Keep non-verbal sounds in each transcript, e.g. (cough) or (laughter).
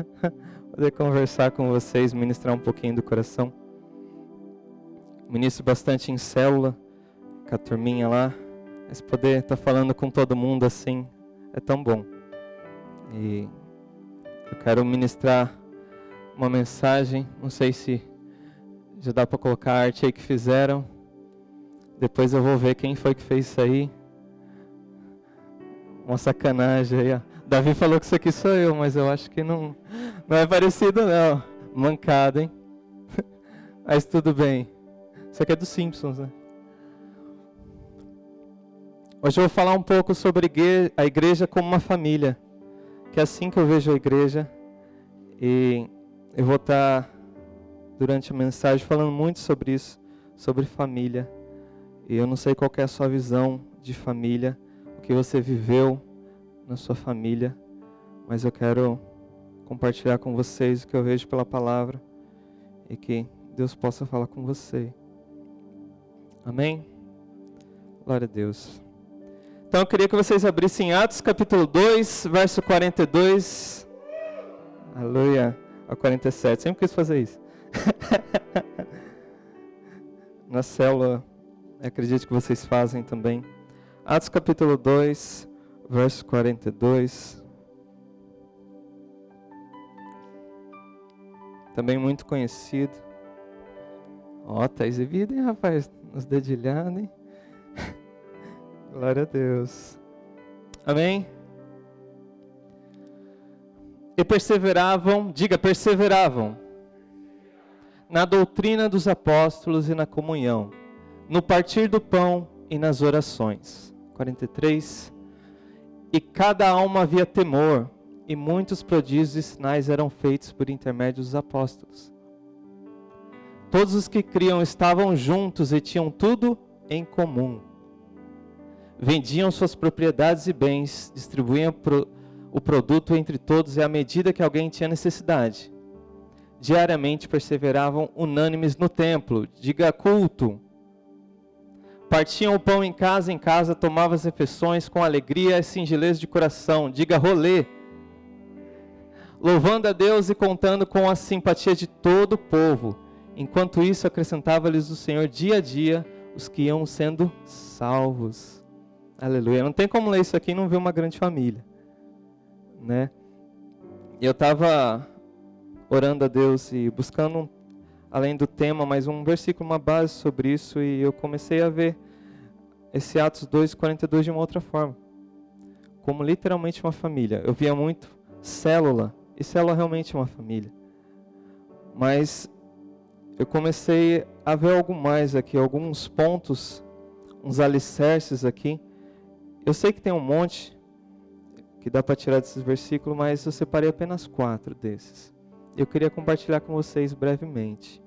(laughs) poder conversar com vocês, ministrar um pouquinho do coração. Ministro bastante em célula, com a turminha lá, mas poder estar tá falando com todo mundo assim é tão bom. E eu quero ministrar uma mensagem, não sei se já dá para colocar a arte aí que fizeram. Depois eu vou ver quem foi que fez isso aí. Uma sacanagem aí, ó. Davi falou que isso aqui sou eu, mas eu acho que não, não é parecido não. Mancada, hein? (laughs) mas tudo bem. Isso aqui é dos Simpsons, né? Hoje eu vou falar um pouco sobre a igreja como uma família. Que é assim que eu vejo a igreja. E eu vou estar, durante a mensagem, falando muito sobre isso, sobre família. E eu não sei qual é a sua visão de família, o que você viveu na sua família, mas eu quero compartilhar com vocês o que eu vejo pela palavra e que Deus possa falar com você. Amém? Glória a Deus. Então eu queria que vocês abrissem Atos capítulo 2, verso 42. Aleluia. A 47. Sempre quis fazer isso. (laughs) Na célula, acredito que vocês fazem também. Atos capítulo 2, verso 42. Também muito conhecido. Ó, oh, tá exibido, hein, rapaz? Nos dedilhados, hein? (laughs) Glória a Deus. Amém? E perseveravam, diga, perseveravam na doutrina dos apóstolos e na comunhão, no partir do pão e nas orações. 43. E cada alma havia temor, e muitos prodígios e sinais eram feitos por intermédio dos apóstolos. Todos os que criam estavam juntos e tinham tudo em comum. Vendiam suas propriedades e bens, distribuíam o produto entre todos e à medida que alguém tinha necessidade. Diariamente perseveravam unânimes no templo, diga culto, Partiam o pão em casa em casa, tomavam as refeições com alegria e singeleza de coração. Diga rolê. Louvando a Deus e contando com a simpatia de todo o povo. Enquanto isso, acrescentava-lhes o Senhor dia a dia os que iam sendo salvos. Aleluia. Não tem como ler isso aqui e não ver uma grande família. Né? Eu estava orando a Deus e buscando além do tema, mas um versículo, uma base sobre isso, e eu comecei a ver esse Atos 2:42 de uma outra forma. Como literalmente uma família. Eu via muito célula, e célula realmente é uma família. Mas eu comecei a ver algo mais aqui, alguns pontos, uns alicerces aqui. Eu sei que tem um monte que dá para tirar desses versículos, mas eu separei apenas quatro desses. Eu queria compartilhar com vocês brevemente.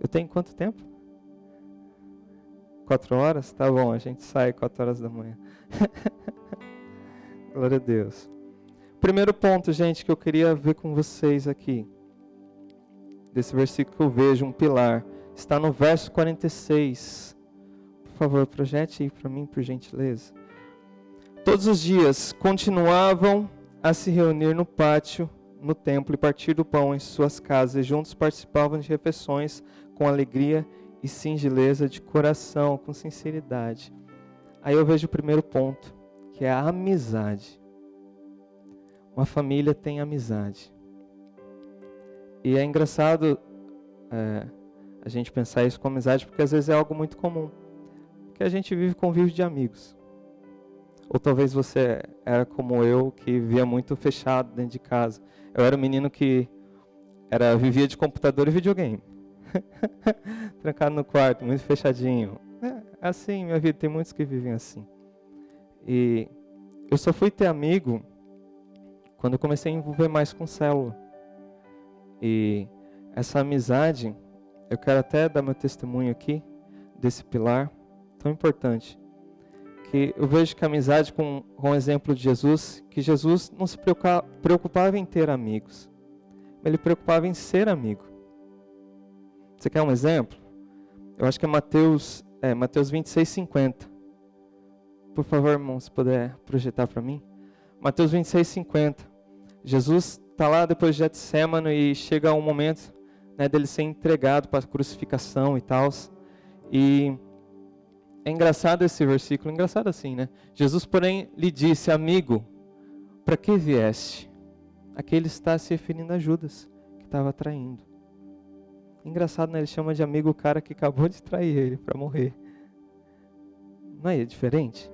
Eu tenho quanto tempo? Quatro horas? Tá bom, a gente sai quatro horas da manhã. (laughs) Glória a Deus. Primeiro ponto, gente, que eu queria ver com vocês aqui. Desse versículo que eu vejo, um pilar. Está no verso 46. Por favor, projete aí para mim, por gentileza. Todos os dias continuavam a se reunir no pátio, no templo, e partir do pão em suas casas, e juntos participavam de refeições com alegria e singeleza de coração, com sinceridade. Aí eu vejo o primeiro ponto, que é a amizade. Uma família tem amizade. E é engraçado é, a gente pensar isso com amizade, porque às vezes é algo muito comum. Porque a gente vive convívio de amigos. Ou talvez você era como eu, que vivia muito fechado dentro de casa. Eu era um menino que era, vivia de computador e videogame. (laughs) Trancado no quarto, muito fechadinho. É assim, minha vida, tem muitos que vivem assim. E eu só fui ter amigo quando eu comecei a envolver mais com célula. E essa amizade, eu quero até dar meu testemunho aqui desse pilar tão importante. Que eu vejo que a amizade, com, com o exemplo de Jesus, que Jesus não se preocupava em ter amigos, ele preocupava em ser amigo. Você quer um exemplo? Eu acho que é Mateus, é, Mateus 26, 50. Por favor, irmão, se puder projetar para mim. Mateus 26, 50. Jesus está lá depois de Getsemane e chega um momento né, dele ser entregado para a crucificação e tal. E é engraçado esse versículo, engraçado assim, né? Jesus, porém, lhe disse, amigo, para que vieste? Aqui ele está se referindo a Judas, que estava traindo. Engraçado, né? Ele chama de amigo o cara que acabou de trair ele para morrer. Não é diferente?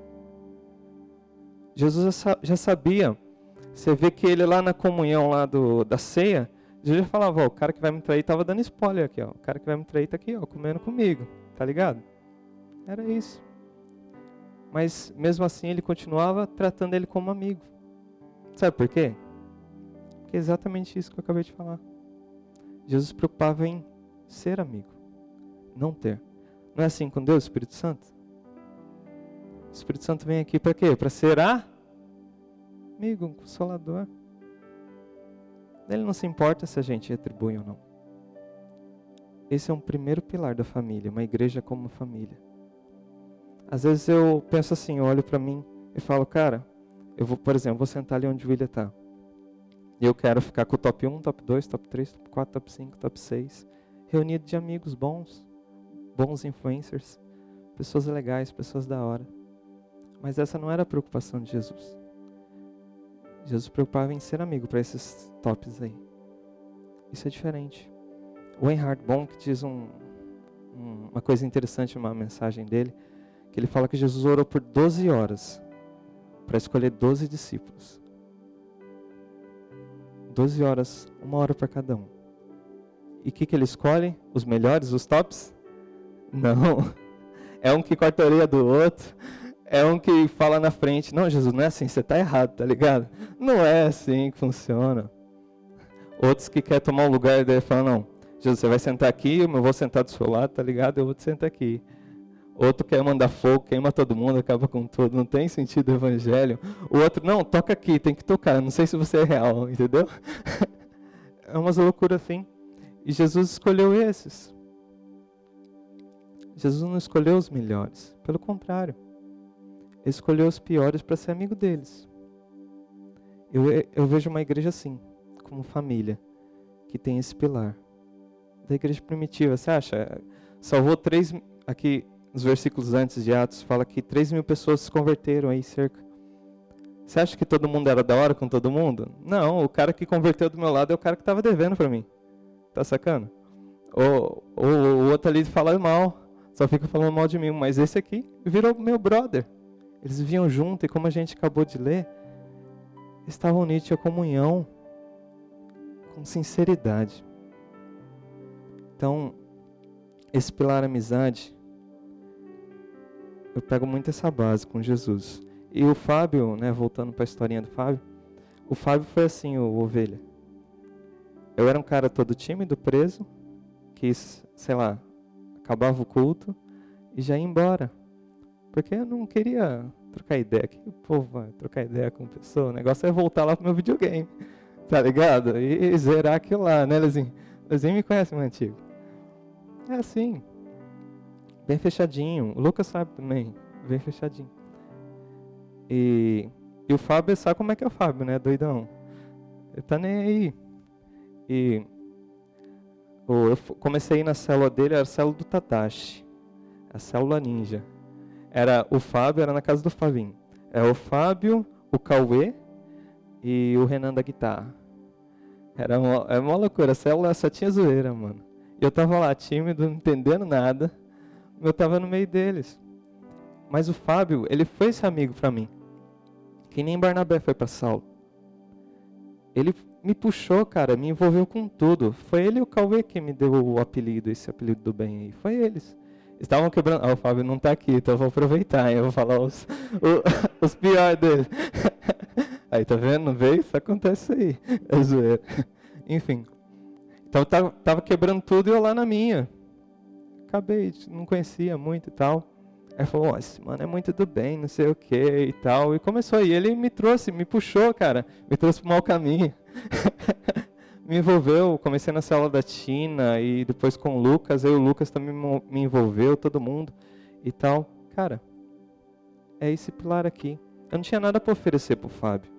Jesus já sabia. Você vê que ele lá na comunhão lá do, da ceia, Jesus já falava, ó, o cara que vai me trair estava dando spoiler aqui, ó. O cara que vai me trair está aqui, ó, comendo comigo, tá ligado? Era isso. Mas mesmo assim ele continuava tratando ele como amigo. Sabe por quê? Porque é exatamente isso que eu acabei de falar. Jesus preocupava em ser amigo, não ter. Não é assim com Deus, Espírito Santo? O Espírito Santo vem aqui para quê? Para ser amigo, um consolador. Ele não se importa se a gente retribui ou não. Esse é um primeiro pilar da família, uma igreja como família. Às vezes eu penso assim, eu olho para mim e falo, cara, eu vou, por exemplo, vou sentar ali onde o William está. E eu quero ficar com o top 1, top 2, top 3, top 4, top 5, top 6. Reunido de amigos bons, bons influencers, pessoas legais, pessoas da hora. Mas essa não era a preocupação de Jesus. Jesus preocupava em ser amigo para esses tops aí. Isso é diferente. O Reinhard Bonk diz um, um, uma coisa interessante numa mensagem dele, que ele fala que Jesus orou por 12 horas para escolher 12 discípulos. 12 horas, uma hora para cada um. E o que, que ele escolhe? Os melhores, os tops? Não. É um que corta a orelha do outro. É um que fala na frente. Não, Jesus, não é assim, você está errado, tá ligado? Não é assim que funciona. Outros que querem tomar um lugar dele falam, não, Jesus, você vai sentar aqui, eu vou sentar do seu lado, tá ligado? Eu vou te sentar aqui. Outro quer mandar fogo, queima todo mundo, acaba com tudo. Não tem sentido o evangelho. O outro, não, toca aqui, tem que tocar. Não sei se você é real, entendeu? (laughs) é umas loucuras assim. E Jesus escolheu esses. Jesus não escolheu os melhores. Pelo contrário. Ele escolheu os piores para ser amigo deles. Eu, eu vejo uma igreja assim, como família, que tem esse pilar. Da igreja primitiva, você acha? Salvou três. Aqui, nos versículos antes de Atos, fala que 3 mil pessoas se converteram aí cerca. Você acha que todo mundo era da hora com todo mundo? Não, o cara que converteu do meu lado é o cara que estava devendo para mim. Tá sacando? Ou, ou o outro ali fala mal, só fica falando mal de mim, mas esse aqui virou meu brother. Eles viviam junto e como a gente acabou de ler, estavam unidos a comunhão com sinceridade. Então, esse pilar amizade eu pego muito essa base com Jesus. E o Fábio, né, voltando para a historinha do Fábio, o Fábio foi assim, o ovelha. Eu era um cara todo tímido, preso, que, sei lá, acabava o culto e já ia embora. Porque eu não queria trocar ideia. Que o povo vai trocar ideia com pessoa? O negócio é voltar lá pro meu videogame, tá ligado? E, e zerar aquilo lá, né, Lezinho? Lezinho me conhece, meu antigo. É assim bem fechadinho. O Lucas sabe também, bem fechadinho. E, e o Fábio sabe como é que é o Fábio, né? Doidão. Ele tá nem aí. E eu comecei na célula dele, era a célula do Tatashi. A célula ninja. Era o Fábio, era na casa do Fabinho. É o Fábio, o Cauê e o Renan da guitarra. Era uma, era uma loucura, a célula só tinha zoeira, mano. Eu tava lá tímido, não entendendo nada eu estava no meio deles. Mas o Fábio, ele foi esse amigo para mim. Que nem Barnabé foi para Saulo. Ele me puxou, cara, me envolveu com tudo. Foi ele e o Cauê que me deu o apelido, esse apelido do bem aí. Foi eles. Estavam quebrando. Ah, o Fábio não está aqui, então eu vou aproveitar. Eu vou falar os, o, (laughs) os piores dele. (laughs) aí, tá vendo? Veio? Isso acontece aí. É zoeira. Enfim. Então tava, tava quebrando tudo e eu lá na minha acabei, não conhecia muito e tal. Aí falou, oh, esse mano é muito do bem, não sei o que e tal. E começou aí, ele me trouxe, me puxou, cara, me trouxe pro mau caminho. (laughs) me envolveu, comecei na célula da Tina e depois com o Lucas, aí o Lucas também me envolveu, todo mundo e tal. Cara, é esse pilar aqui. Eu não tinha nada para oferecer pro Fábio.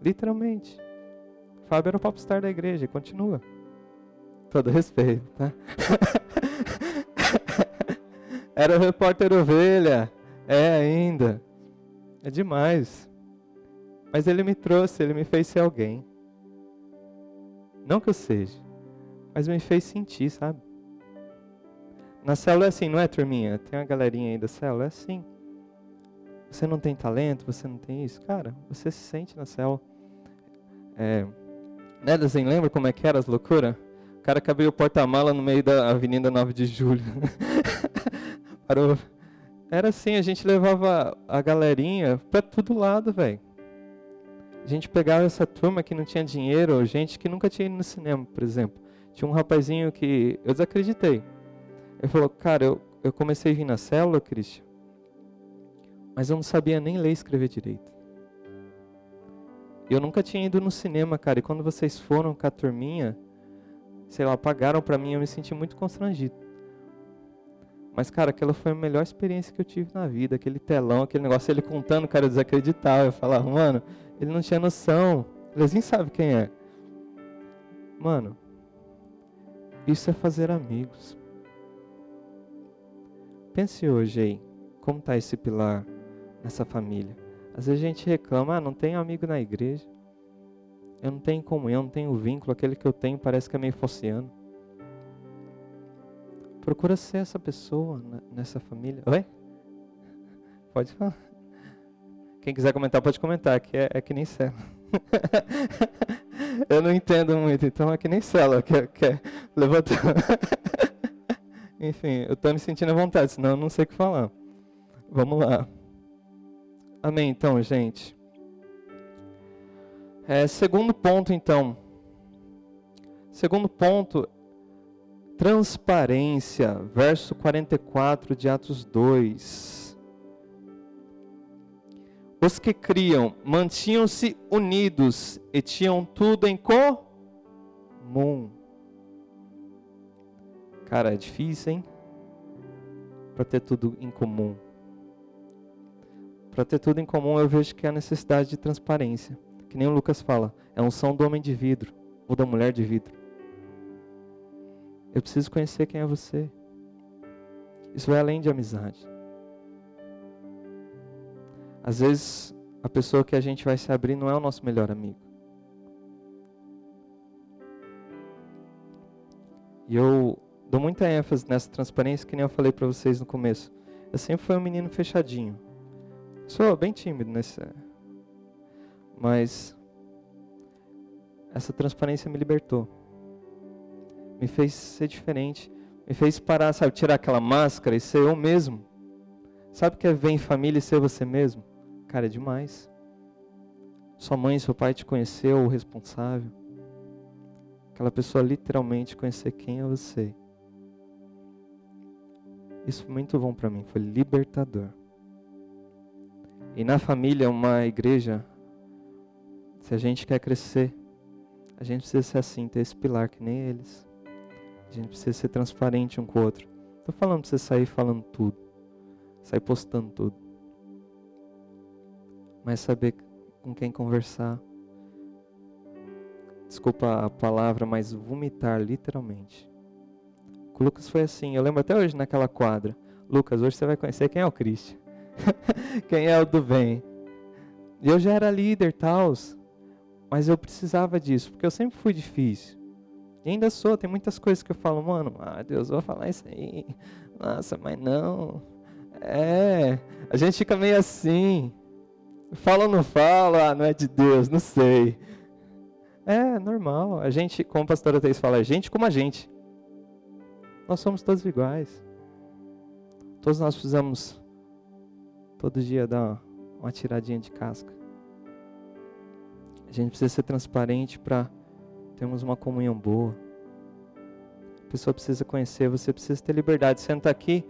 Literalmente. Fábio era o popstar da igreja, continua. Todo respeito, tá? (laughs) era o repórter ovelha, é ainda. É demais. Mas ele me trouxe, ele me fez ser alguém. Não que eu seja, mas me fez sentir, sabe? Na célula é assim, não é, turminha? Tem uma galerinha aí da célula, é assim. Você não tem talento, você não tem isso. Cara, você se sente na célula. É, né, lembra como é que era as loucuras? O cara que abriu o porta-mala no meio da Avenida 9 de Julho. (laughs) Parou. Era assim, a gente levava a galerinha pra todo lado, velho. A gente pegava essa turma que não tinha dinheiro, gente que nunca tinha ido no cinema, por exemplo. Tinha um rapazinho que eu desacreditei. Ele falou, cara, eu, eu comecei a vir na célula, Cristian, mas eu não sabia nem ler e escrever direito. Eu nunca tinha ido no cinema, cara, e quando vocês foram com a turminha, sei lá, pagaram para mim, eu me senti muito constrangido. Mas, cara, aquela foi a melhor experiência que eu tive na vida. Aquele telão, aquele negócio, ele contando, cara, eu desacreditava. Eu falava, mano, ele não tinha noção. Eles nem sabe quem é. Mano, isso é fazer amigos. Pense hoje aí, como está esse pilar nessa família? Às vezes a gente reclama, ah, não tenho amigo na igreja. Eu não tenho comunhão, não tenho vínculo, aquele que eu tenho parece que é meio fossiano. Procura ser essa pessoa nessa família. Oi? (laughs) Pode falar. Quem quiser comentar, pode comentar, que é, é que nem cela. (laughs) eu não entendo muito, então é que nem cela, que, que é levantar. (laughs) Enfim, eu estou me sentindo à vontade, senão eu não sei o que falar. Vamos lá. Amém, então, gente. É, segundo ponto, então. Segundo ponto, transparência, verso 44 de Atos 2. Os que criam mantinham-se unidos e tinham tudo em comum. Cara, é difícil, hein? Para ter tudo em comum. Para ter tudo em comum, eu vejo que há necessidade de transparência. Que nem o Lucas fala, é um som do homem de vidro ou da mulher de vidro. Eu preciso conhecer quem é você. Isso vai além de amizade. Às vezes, a pessoa que a gente vai se abrir não é o nosso melhor amigo. E eu dou muita ênfase nessa transparência, que nem eu falei para vocês no começo. Eu sempre fui um menino fechadinho. Sou bem tímido nesse. Mas essa transparência me libertou. Me fez ser diferente. Me fez parar, sabe, tirar aquela máscara e ser eu mesmo. Sabe o que é ver em família e ser você mesmo? Cara, é demais. Sua mãe, seu pai te conheceu, o responsável. Aquela pessoa literalmente conhecer quem é você. Isso foi muito bom para mim, foi libertador. E na família, uma igreja, se a gente quer crescer, a gente precisa ser assim, ter esse pilar que nem eles. A gente precisa ser transparente um com o outro. Estou falando para você sair falando tudo, sair postando tudo. Mas saber com quem conversar. Desculpa a palavra, mas vomitar literalmente. O Lucas foi assim. Eu lembro até hoje naquela quadra. Lucas, hoje você vai conhecer quem é o Cristo. (laughs) quem é o do bem. E eu já era líder, tal, mas eu precisava disso, porque eu sempre fui difícil. E ainda sou, tem muitas coisas que eu falo, mano, ah, Deus, vou falar isso aí. Nossa, mas não. É, a gente fica meio assim. Fala ou não fala? Ah, não é de Deus, não sei. É normal. A gente, como a pastora Thais fala, a gente como a gente. Nós somos todos iguais. Todos nós precisamos todo dia dar uma tiradinha de casca. A gente precisa ser transparente para termos uma comunhão boa. A pessoa precisa conhecer, você precisa ter liberdade. Sentar aqui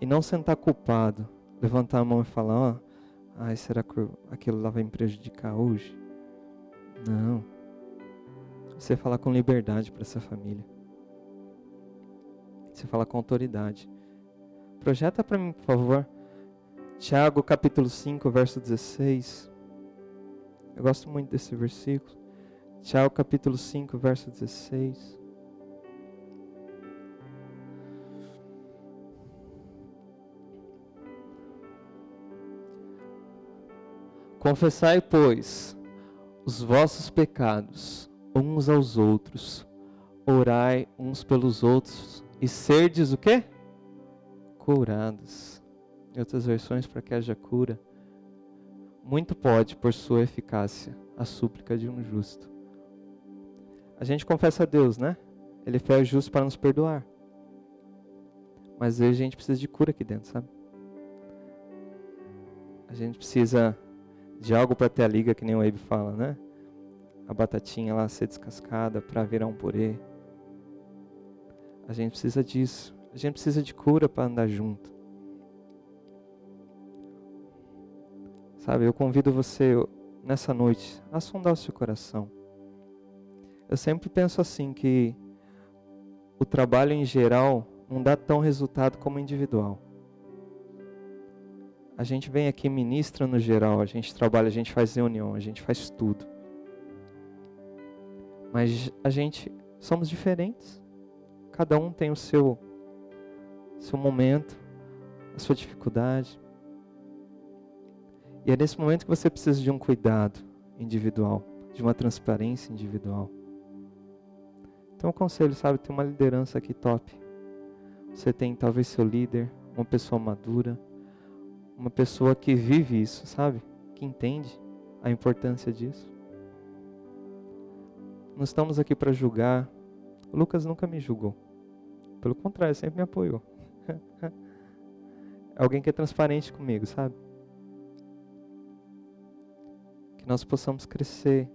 e não sentar culpado. Levantar a mão e falar: Ó, ai, será que aquilo lá vai me prejudicar hoje? Não. Você falar com liberdade para essa família. Você fala com autoridade. Projeta para mim, por favor. Tiago capítulo 5, verso 16. Eu gosto muito desse versículo. Tiago capítulo 5, verso 16. Confessai, pois, os vossos pecados uns aos outros, orai uns pelos outros e serdes o quê? Curados. Em outras versões, para que haja cura. Muito pode, por sua eficácia, a súplica de um justo. A gente confessa a Deus, né? Ele é justo para nos perdoar. Mas a gente precisa de cura aqui dentro, sabe? A gente precisa de algo para ter a liga, que nem o Abe fala, né? A batatinha lá ser descascada para virar um purê. A gente precisa disso. A gente precisa de cura para andar junto. Sabe, eu convido você nessa noite a sondar o seu coração. Eu sempre penso assim que o trabalho em geral não dá tão resultado como individual. A gente vem aqui ministra no geral, a gente trabalha, a gente faz reunião, a gente faz tudo. Mas a gente somos diferentes. Cada um tem o seu seu momento, a sua dificuldade. E é nesse momento que você precisa de um cuidado individual, de uma transparência individual. Então, o conselho, sabe, tem uma liderança aqui top. Você tem talvez seu líder, uma pessoa madura, uma pessoa que vive isso, sabe? Que entende a importância disso. Não estamos aqui para julgar. O Lucas nunca me julgou. Pelo contrário, sempre me apoiou. (laughs) Alguém que é transparente comigo, sabe? Que nós possamos crescer,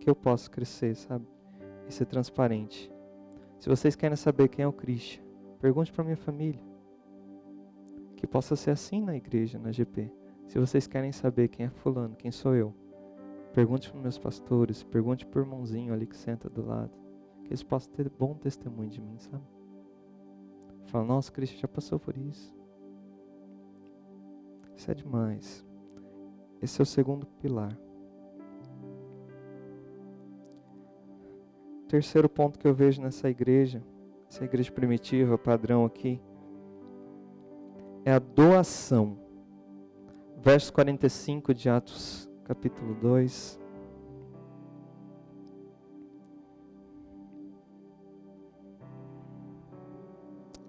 que eu possa crescer, sabe? E ser transparente. Se vocês querem saber quem é o Christian, pergunte para minha família que possa ser assim na igreja, na GP. Se vocês querem saber quem é fulano, quem sou eu, pergunte para meus pastores, pergunte para o irmãozinho ali que senta do lado, que eles possam ter bom testemunho de mim, sabe? Fala, nossa, Cristo já passou por isso. Isso é demais. Esse é o segundo pilar. Terceiro ponto que eu vejo nessa igreja, essa igreja primitiva, padrão aqui, é a doação. Verso 45 de Atos, capítulo 2.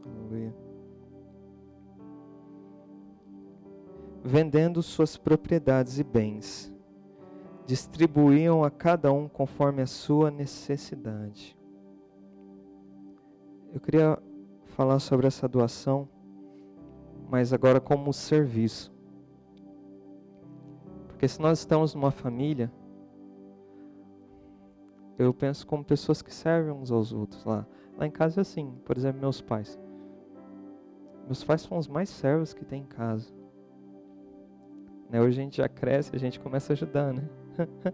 Aleluia. Vendendo suas propriedades e bens, distribuíam a cada um conforme a sua necessidade. Eu queria falar sobre essa doação mas agora como serviço. Porque se nós estamos numa família, eu penso como pessoas que servem uns aos outros lá. Lá em casa é assim, por exemplo, meus pais. Meus pais são os mais servos que tem em casa. Né? Hoje a gente já cresce, a gente começa a ajudar, né? (laughs)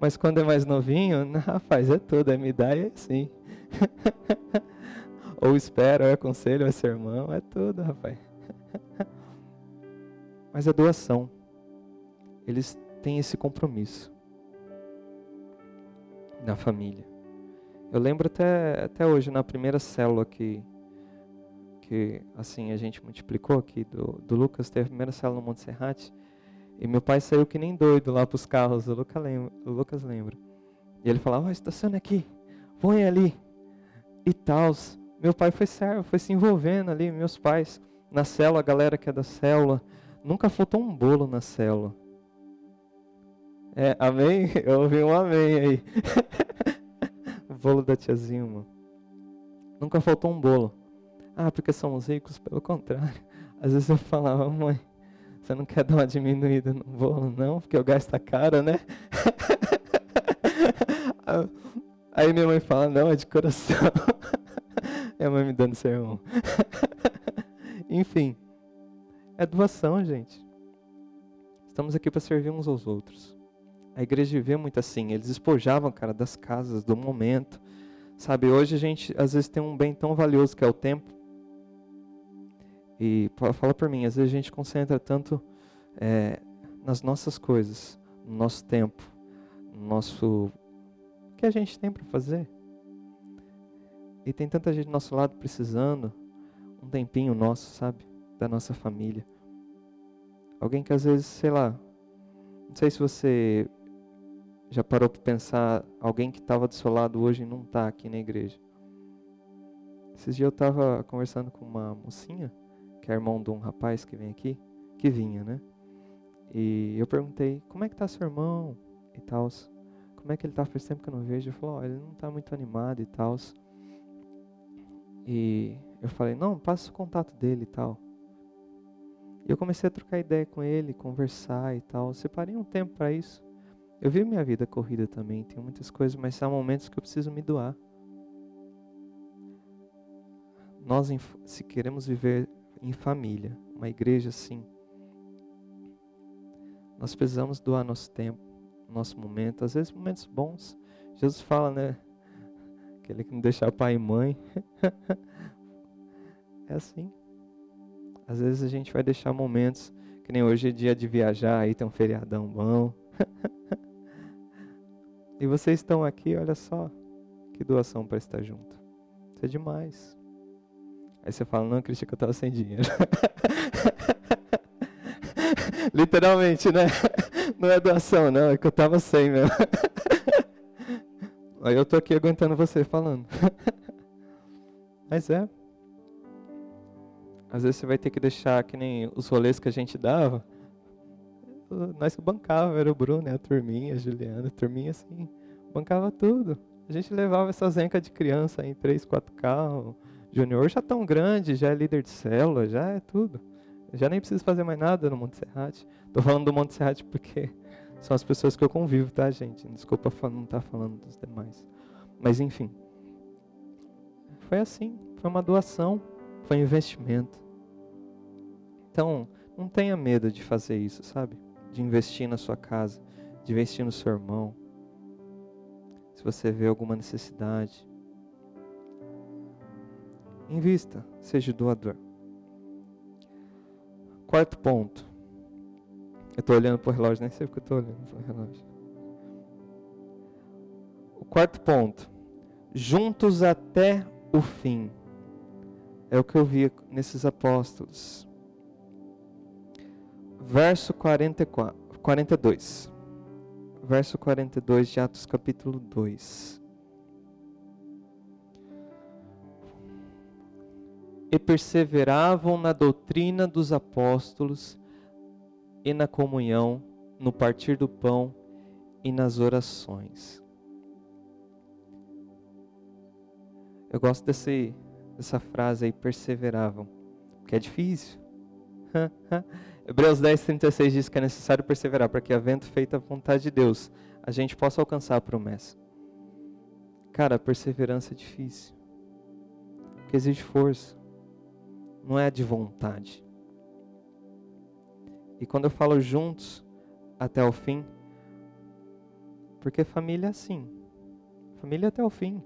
Mas quando é mais novinho, (laughs) rapaz, é tudo, é me dar e é assim. (laughs) ou espera, ou é conselho, ou é sermão, é tudo, rapaz. (laughs) Mas a doação, eles têm esse compromisso na família. Eu lembro até, até hoje, na primeira célula que, que assim, a gente multiplicou aqui, do, do Lucas, teve a primeira célula no Monte Serrate, e meu pai saiu que nem doido lá para os carros, o, Luca lembra, o Lucas lembra. E ele falava, oh, estaciona aqui, põe ali, e tal. Meu pai foi servo, foi se envolvendo ali, meus pais na célula, a galera que é da célula, nunca faltou um bolo na célula. É, amém? (laughs) Eu ouvi um amém aí. o (laughs) bolo da tiazinha, mano. Nunca faltou um bolo. Ah, porque somos ricos? Pelo contrário. Às vezes eu falava, mãe, você não quer dar uma diminuída no bolo, não? Porque o gás tá caro, né? (laughs) Aí minha mãe fala, não, é de coração. E a mãe me dando sermão. Enfim, é doação, gente. Estamos aqui para servir uns aos outros. A igreja vivia muito assim, eles espojavam, cara, das casas, do momento. Sabe, hoje a gente às vezes tem um bem tão valioso que é o tempo. E fala por mim, às vezes a gente concentra tanto é, nas nossas coisas, no nosso tempo, no nosso que a gente tem para fazer. E tem tanta gente do nosso lado precisando um tempinho nosso, sabe? Da nossa família. Alguém que às vezes, sei lá, não sei se você já parou para pensar, alguém que estava do seu lado hoje não está aqui na igreja. Esses dias eu estava conversando com uma mocinha, que é irmão de um rapaz que vem aqui, que vinha, né? E eu perguntei, como é que tá seu irmão e tal? Como é que ele tá? Faz tempo que eu não vejo. Ele falou, oh, ele não tá muito animado e tal. E eu falei, não, passa o contato dele e tal. E eu comecei a trocar ideia com ele, conversar e tal. Separei um tempo para isso. Eu vi minha vida corrida também, tenho muitas coisas, mas há momentos que eu preciso me doar. Nós, se queremos viver em família, uma igreja assim, nós precisamos doar nosso tempo, nosso momento, às vezes momentos bons. Jesus fala, né? Aquele que não deixa pai e mãe. (laughs) é assim. Às vezes a gente vai deixar momentos, que nem hoje é dia de viajar, aí tem um feriadão bom. (laughs) E vocês estão aqui, olha só, que doação para estar junto. Isso é demais. Aí você fala, não, Cristian, que eu estava sem dinheiro. (laughs) Literalmente, né? (laughs) Não é doação, não, é que eu estava sem mesmo. Aí eu tô aqui aguentando você falando. Mas é. Às vezes você vai ter que deixar que nem os rolês que a gente dava nós que bancava, era o Bruno, a turminha, a Juliana, a turminha assim, bancava tudo. A gente levava essa zenca de criança em três, quatro carros. Junior já tão grande, já é líder de célula, já é tudo. Já nem preciso fazer mais nada no Monte Serrate. Tô falando do Monte Serrate porque (laughs) são as pessoas que eu convivo, tá, gente? Desculpa não estar tá falando dos demais. Mas enfim. Foi assim, foi uma doação, foi um investimento. Então, não tenha medo de fazer isso, sabe? de investir na sua casa, de investir no seu irmão. Se você vê alguma necessidade, invista, seja doador. Quarto ponto. Eu estou olhando para o relógio, nem sei porque eu estou olhando para o relógio. O quarto ponto. Juntos até o fim. É o que eu vi nesses apóstolos verso 44, 42. Verso 42 de Atos capítulo 2. E perseveravam na doutrina dos apóstolos e na comunhão, no partir do pão e nas orações. Eu gosto desse, dessa frase aí, perseveravam, porque é difícil. (laughs) Hebreus 10, 36 diz que é necessário perseverar para que, havendo feito a vontade de Deus, a gente possa alcançar a promessa. Cara, perseverança é difícil. Porque exige força. Não é de vontade. E quando eu falo juntos até o fim, porque família é assim. Família até o fim.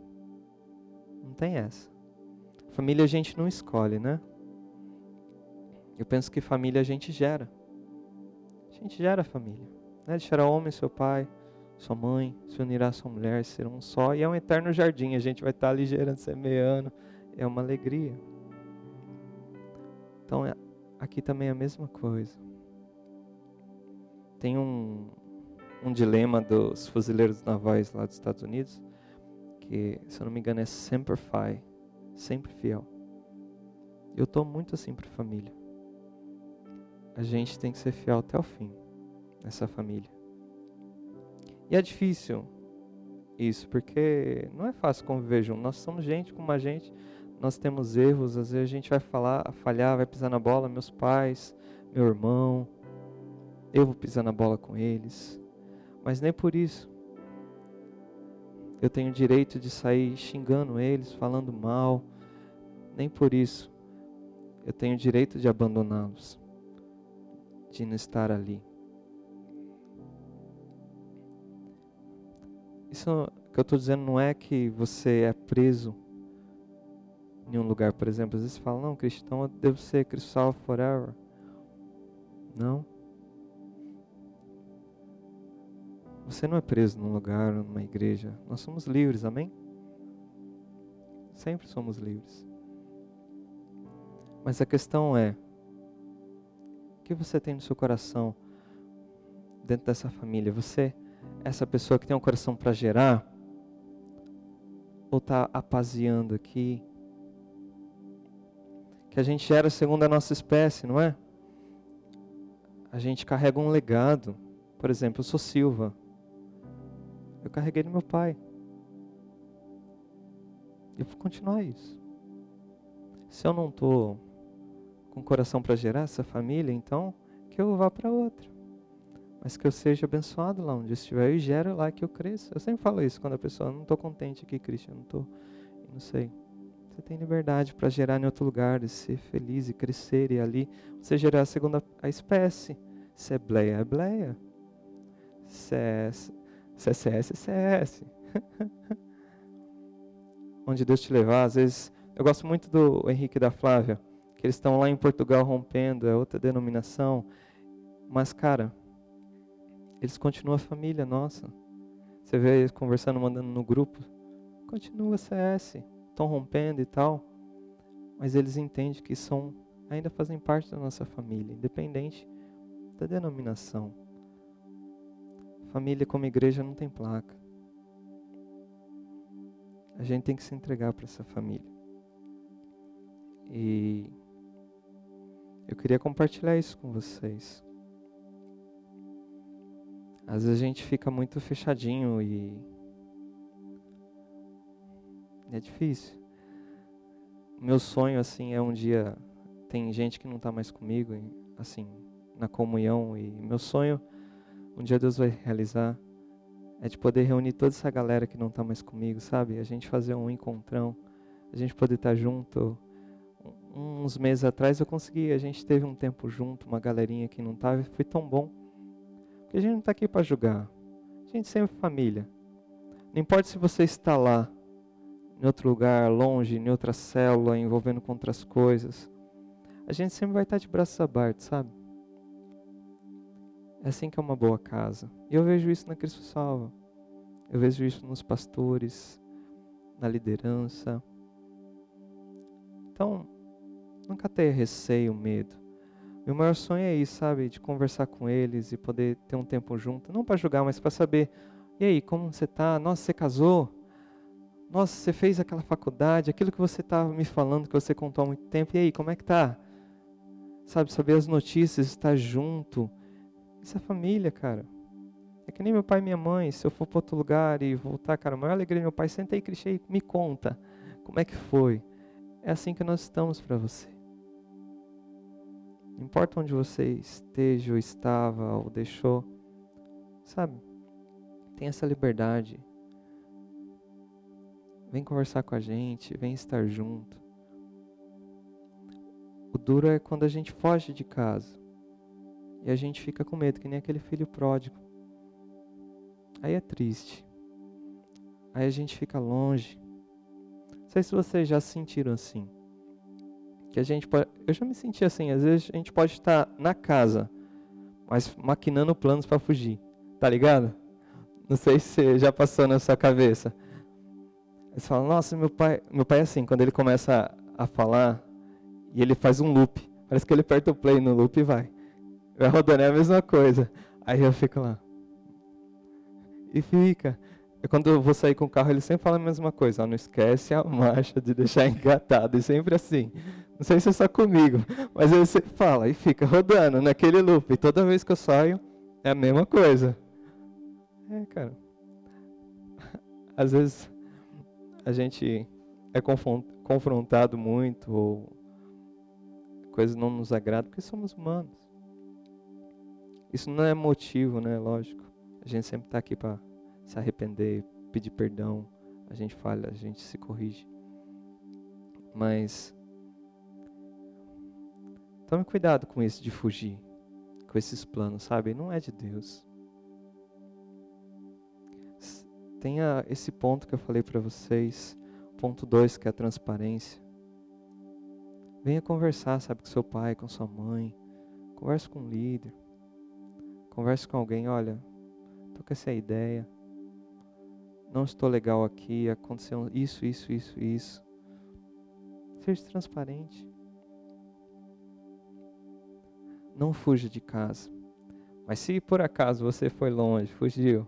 Não tem essa. Família a gente não escolhe, né? Eu penso que família a gente gera. A gente gera família. Né? Deixará homem, seu pai, sua mãe, se unirá a sua mulher, serão um só. E é um eterno jardim. A gente vai estar ali gerando, semeando. É uma alegria. Então, é, aqui também é a mesma coisa. Tem um, um dilema dos fuzileiros navais lá dos Estados Unidos, que, se eu não me engano, é sempre fi, sempre fiel. Eu estou muito assim para família a gente tem que ser fiel até o fim nessa família. E é difícil isso, porque não é fácil conviver junto. Nós somos gente como a gente, nós temos erros, às vezes a gente vai falar, falhar, vai pisar na bola, meus pais, meu irmão, eu vou pisar na bola com eles. Mas nem por isso eu tenho direito de sair xingando eles, falando mal. Nem por isso eu tenho direito de abandoná-los de não estar ali. Isso que eu estou dizendo não é que você é preso em um lugar, por exemplo. Às vezes você fala, não, cristão eu devo ser cristão forever. Não. Você não é preso num lugar, numa igreja. Nós somos livres, amém? Sempre somos livres. Mas a questão é: que você tem no seu coração dentro dessa família? Você é essa pessoa que tem um coração para gerar? Ou está apaziando aqui? Que a gente gera segundo a nossa espécie, não é? A gente carrega um legado. Por exemplo, eu sou Silva. Eu carreguei do meu pai. E vou continuar isso. Se eu não estou com coração para gerar essa família, então que eu vá para outra. Mas que eu seja abençoado lá onde estiver e gere lá que eu cresça. Eu sempre falo isso quando a pessoa não estou contente aqui, Cristian, não estou, não sei. Você tem liberdade para gerar em outro lugar, e ser feliz e crescer e ali você gerar a segunda a espécie. Se é bleia, é bleia. Se é, se é CS, é CS. (laughs) Onde Deus te levar, às vezes. Eu gosto muito do Henrique da Flávia que eles estão lá em Portugal rompendo, é outra denominação. Mas, cara, eles continuam a família nossa. Você vê eles conversando, mandando no grupo. Continua CS. Estão rompendo e tal. Mas eles entendem que são, ainda fazem parte da nossa família, independente da denominação. Família como igreja não tem placa. A gente tem que se entregar para essa família. E eu queria compartilhar isso com vocês. Às vezes a gente fica muito fechadinho e é difícil. Meu sonho assim é um dia tem gente que não está mais comigo, assim, na comunhão e meu sonho um dia Deus vai realizar é de poder reunir toda essa galera que não está mais comigo, sabe? A gente fazer um encontrão, a gente poder estar tá junto, uns meses atrás eu consegui, a gente teve um tempo junto, uma galerinha que não estava, foi tão bom. Porque a gente não está aqui para julgar. A gente sempre é família. Não importa se você está lá, em outro lugar, longe, em outra célula, envolvendo com outras coisas. A gente sempre vai estar de braços abertos, sabe? É assim que é uma boa casa. E eu vejo isso na Cristo Salva. Eu vejo isso nos pastores, na liderança. Então, Nunca ter receio, medo. Meu maior sonho é isso, sabe? De conversar com eles e poder ter um tempo junto. Não para julgar, mas para saber. E aí, como você está? Nossa, você casou? Nossa, você fez aquela faculdade? Aquilo que você estava me falando, que você contou há muito tempo. E aí, como é que tá? Sabe, saber as notícias, estar junto. Isso é família, cara. É que nem meu pai e minha mãe. Se eu for para outro lugar e voltar, cara, a maior alegria do meu pai, senta aí, Cristian, me conta. Como é que foi? É assim que nós estamos para você. Não importa onde você esteja, ou estava, ou deixou, sabe? Tem essa liberdade. Vem conversar com a gente, vem estar junto. O duro é quando a gente foge de casa e a gente fica com medo, que nem aquele filho pródigo. Aí é triste. Aí a gente fica longe. Não sei se vocês já se sentiram assim que a gente pode, eu já me senti assim, às vezes a gente pode estar na casa, mas maquinando planos para fugir, tá ligado? Não sei se já passou na sua cabeça. Você fala, nossa, meu pai, meu pai é assim, quando ele começa a, a falar e ele faz um loop, parece que ele aperta o play no loop e vai, vai rodando é a mesma coisa. Aí eu fico lá e fica. E quando eu vou sair com o carro, ele sempre fala a mesma coisa. não esquece a marcha de deixar engatado. E sempre assim. Não sei se é só comigo, mas aí você fala e fica rodando naquele loop. E toda vez que eu saio, é a mesma coisa. É, cara. (laughs) Às vezes a gente é confrontado muito ou coisas não nos agradam porque somos humanos. Isso não é motivo, né? Lógico. A gente sempre está aqui para se arrepender, pedir perdão. A gente falha, a gente se corrige. Mas Tome cuidado com isso de fugir, com esses planos, sabe? Não é de Deus. Tenha esse ponto que eu falei para vocês, ponto 2, que é a transparência. Venha conversar, sabe, com seu pai, com sua mãe. Converse com um líder. Converse com alguém, olha, Tô com essa ideia. Não estou legal aqui, aconteceu isso, isso, isso, isso. Seja transparente. Não fuja de casa. Mas se por acaso você foi longe, fugiu,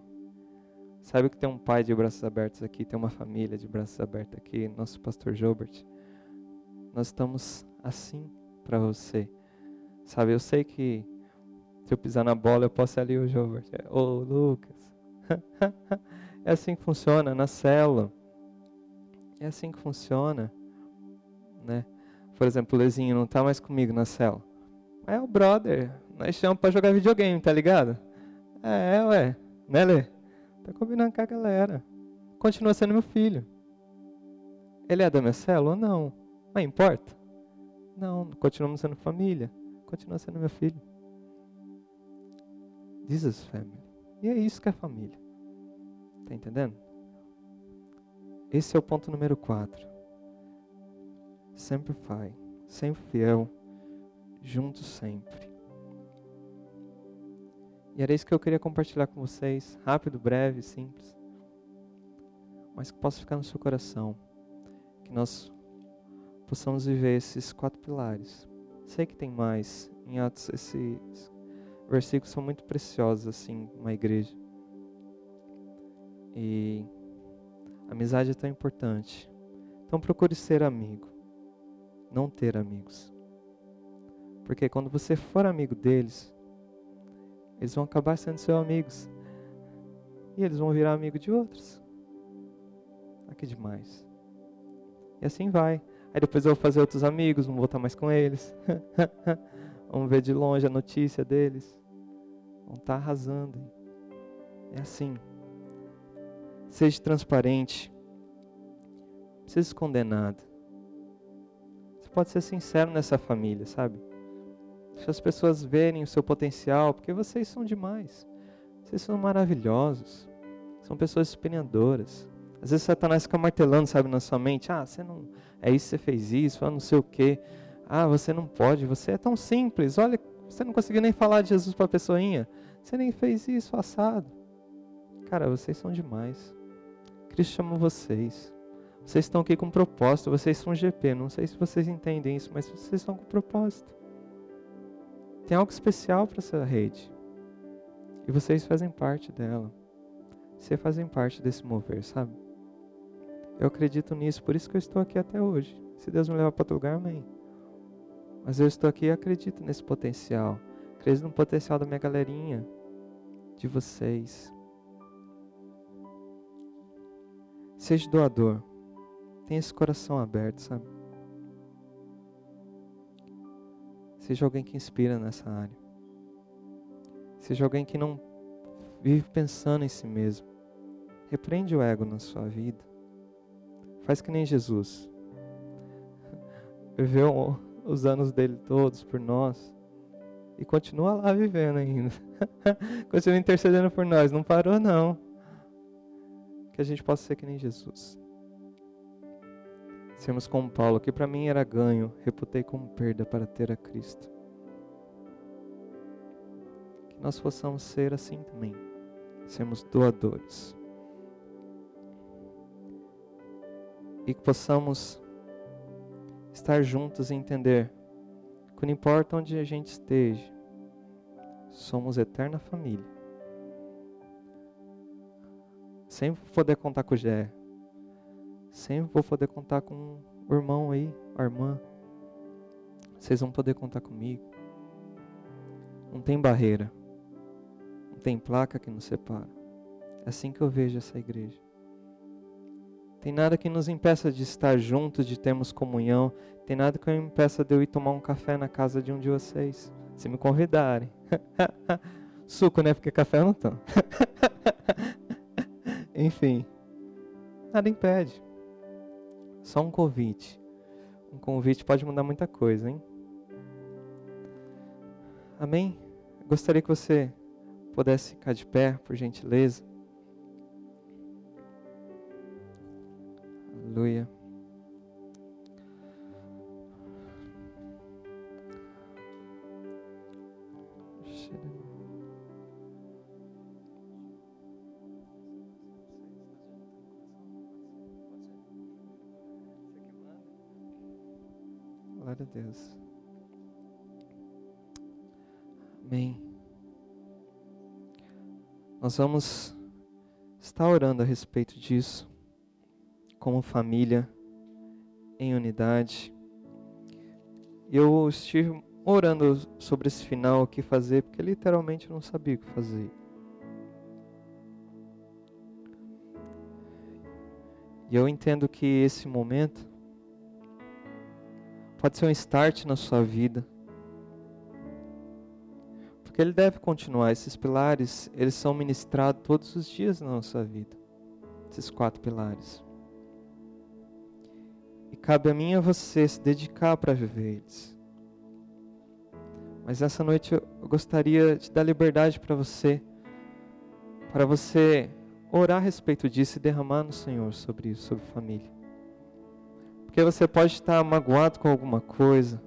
Sabe que tem um pai de braços abertos aqui, tem uma família de braços abertos aqui, nosso pastor Gilbert. Nós estamos assim para você. Sabe, eu sei que se eu pisar na bola, eu posso ali o Gilbert. Ô, oh, Lucas. (laughs) é assim que funciona na célula. É assim que funciona, né? Por exemplo, o Lezinho não tá mais comigo na célula. É o brother. Nós chamamos para jogar videogame, tá ligado? É, ué. Né, Lê? Está combinando com a galera. Continua sendo meu filho. Ele é da minha célula? Não. Mas importa? Não, continuamos sendo família. Continua sendo meu filho. Is family. E é isso que é família. Tá entendendo? Esse é o ponto número 4. Sempre pai, sempre fiel, juntos sempre. E era isso que eu queria compartilhar com vocês, rápido, breve, simples. Mas que possa ficar no seu coração. Que nós possamos viver esses quatro pilares. Sei que tem mais. Em Atos, esses versículos são muito preciosos, assim, uma igreja. E amizade é tão importante. Então procure ser amigo, não ter amigos. Porque quando você for amigo deles, eles vão acabar sendo seus amigos. E eles vão virar amigo de outros. Ah, demais. E assim vai. Aí depois eu vou fazer outros amigos, não vou estar mais com eles. (laughs) Vamos ver de longe a notícia deles. Vão estar arrasando. É assim. Seja transparente. Não precisa esconder nada. Você pode ser sincero nessa família, sabe? Deixa as pessoas verem o seu potencial, porque vocês são demais. Vocês são maravilhosos. São pessoas expendedoras. Às vezes Satanás fica martelando, sabe, na sua mente. Ah, você não. É isso, você fez isso, não sei o quê. Ah, você não pode, você é tão simples. Olha, você não conseguiu nem falar de Jesus para a pessoinha. Você nem fez isso, assado. Cara, vocês são demais. Cristo chamou vocês. Vocês estão aqui com propósito. Vocês são GP. Não sei se vocês entendem isso, mas vocês estão com propósito. Tem algo especial para essa rede. E vocês fazem parte dela. Vocês fazem parte desse mover, sabe? Eu acredito nisso, por isso que eu estou aqui até hoje. Se Deus me levar para outro lugar, amém. Mas eu estou aqui e acredito nesse potencial. Acredito no potencial da minha galerinha, de vocês. Seja doador. Tenha esse coração aberto, sabe? Seja alguém que inspira nessa área. Seja alguém que não vive pensando em si mesmo. Repreende o ego na sua vida. Faz que nem Jesus. (laughs) Viveu os anos dele todos por nós. E continua lá vivendo ainda. (laughs) continua intercedendo por nós. Não parou, não. Que a gente possa ser que nem Jesus sermos como Paulo, que para mim era ganho, reputei como perda para ter a Cristo. Que nós possamos ser assim também, sermos doadores. E que possamos estar juntos e entender que não importa onde a gente esteja, somos eterna família. Sempre poder contar com o Gé, Sempre vou poder contar com o irmão aí, a irmã. Vocês vão poder contar comigo. Não tem barreira. Não tem placa que nos separa. É assim que eu vejo essa igreja. Tem nada que nos impeça de estar juntos, de termos comunhão. Tem nada que me impeça de eu ir tomar um café na casa de um de vocês. Se me convidarem. (laughs) Suco, né? Porque café eu não tomo. (laughs) Enfim. Nada impede. Só um convite. Um convite pode mudar muita coisa, hein? Amém? Gostaria que você pudesse ficar de pé, por gentileza. Aleluia. A Deus. Amém. Nós vamos estar orando a respeito disso, como família, em unidade. Eu estive orando sobre esse final, o que fazer, porque literalmente eu não sabia o que fazer. E eu entendo que esse momento pode ser um start na sua vida. Porque ele deve continuar. Esses pilares, eles são ministrados todos os dias na nossa vida. Esses quatro pilares. E cabe a mim e a você se dedicar para viver eles. Mas essa noite eu gostaria de dar liberdade para você, para você orar a respeito disso e derramar no Senhor sobre isso, sobre família. Porque você pode estar magoado com alguma coisa,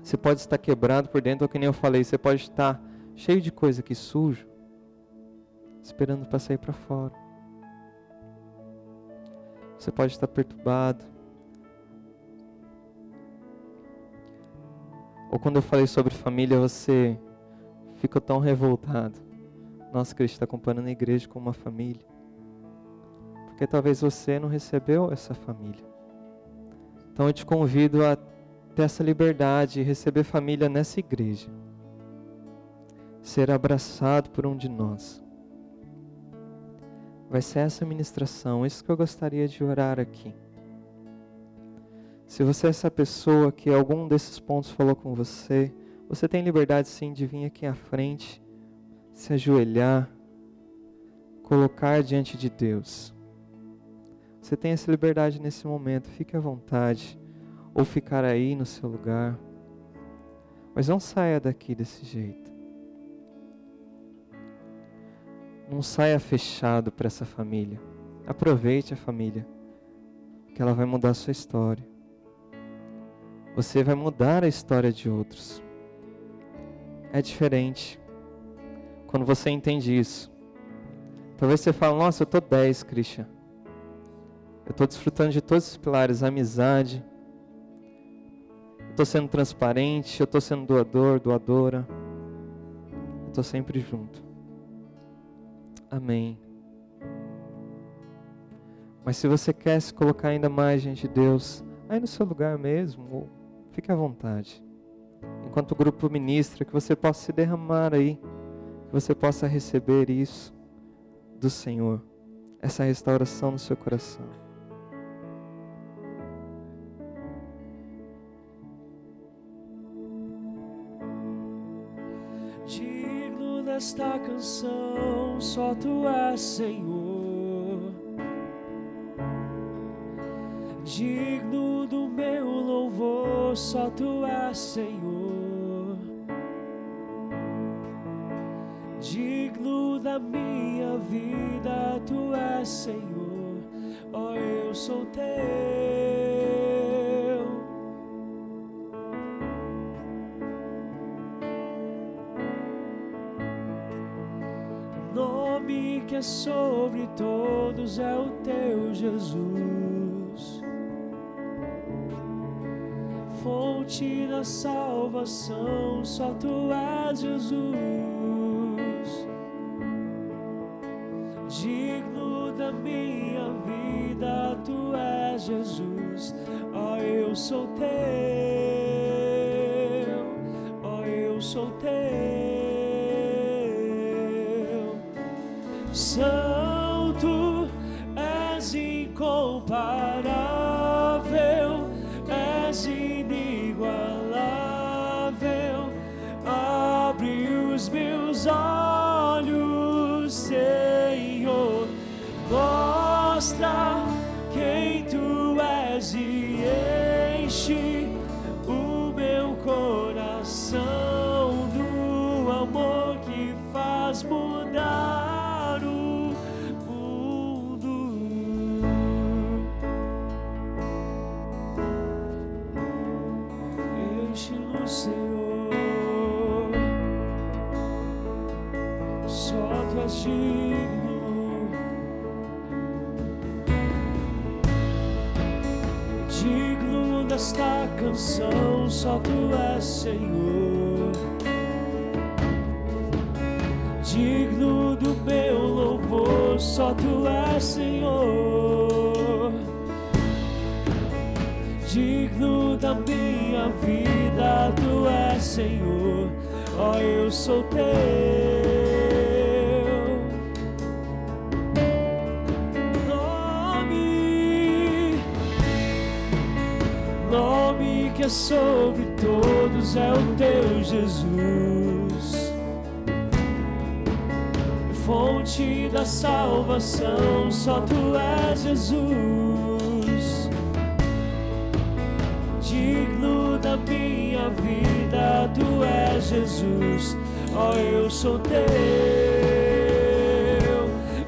você pode estar quebrado por dentro, ou que nem eu falei, você pode estar cheio de coisa aqui sujo, esperando para sair para fora. Você pode estar perturbado. Ou quando eu falei sobre família, você ficou tão revoltado. Nossa, Cristo está comparando a igreja com uma família. Porque talvez você não recebeu essa família. Então eu te convido a ter essa liberdade e receber família nessa igreja. Ser abraçado por um de nós. Vai ser essa ministração, isso que eu gostaria de orar aqui. Se você é essa pessoa que algum desses pontos falou com você, você tem liberdade sim de vir aqui à frente se ajoelhar, colocar diante de Deus. Você tem essa liberdade nesse momento, fique à vontade, ou ficar aí no seu lugar. Mas não saia daqui desse jeito. Não saia fechado para essa família. Aproveite a família, que ela vai mudar a sua história. Você vai mudar a história de outros. É diferente quando você entende isso. Talvez você fale, nossa, eu estou 10, Christian. Eu estou desfrutando de todos esses pilares, amizade. Estou sendo transparente, eu estou sendo doador, doadora. Estou sempre junto. Amém. Mas se você quer se colocar ainda mais diante de Deus, aí no seu lugar mesmo, fique à vontade. Enquanto o grupo ministra, que você possa se derramar aí que você possa receber isso do Senhor, essa restauração no seu coração. Desta canção, só tu és Senhor. Digno do meu louvor, só tu és Senhor. digno da minha vida, tu és Senhor, ó oh, eu sou teu. Que é sobre todos é o teu Jesus. Fonte da salvação, só tu és Jesus. minha vida, tu és Jesus, ó, oh, eu sou teu, ó, oh, eu sou teu. Santo Senhor. Digno do meu louvor, só tu és Senhor. Digno da minha vida, tu és Senhor. Ó, eu sou teu. nome que é sobre é o teu Jesus. Fonte da salvação, só tu és Jesus. Digno da minha vida, tu és Jesus. Ó, oh, eu sou teu,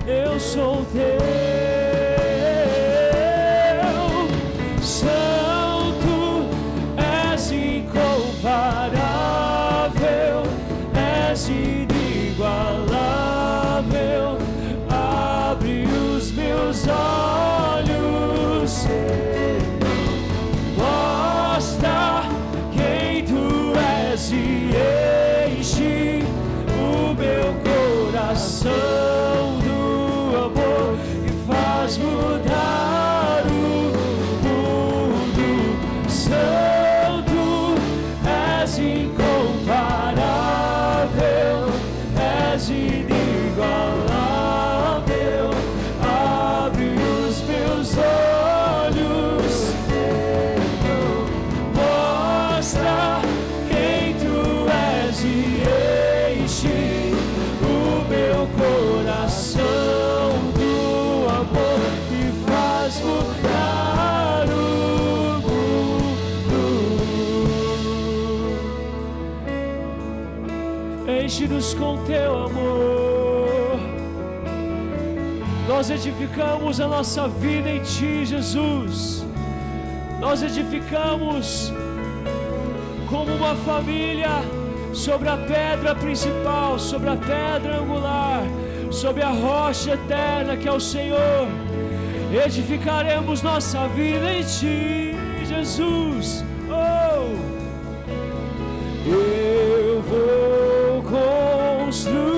eu sou teu. Edificamos a nossa vida em Ti, Jesus. Nós edificamos como uma família sobre a pedra principal, sobre a pedra angular, sobre a rocha eterna que é o Senhor. Edificaremos nossa vida em Ti, Jesus. Oh, eu vou. amor.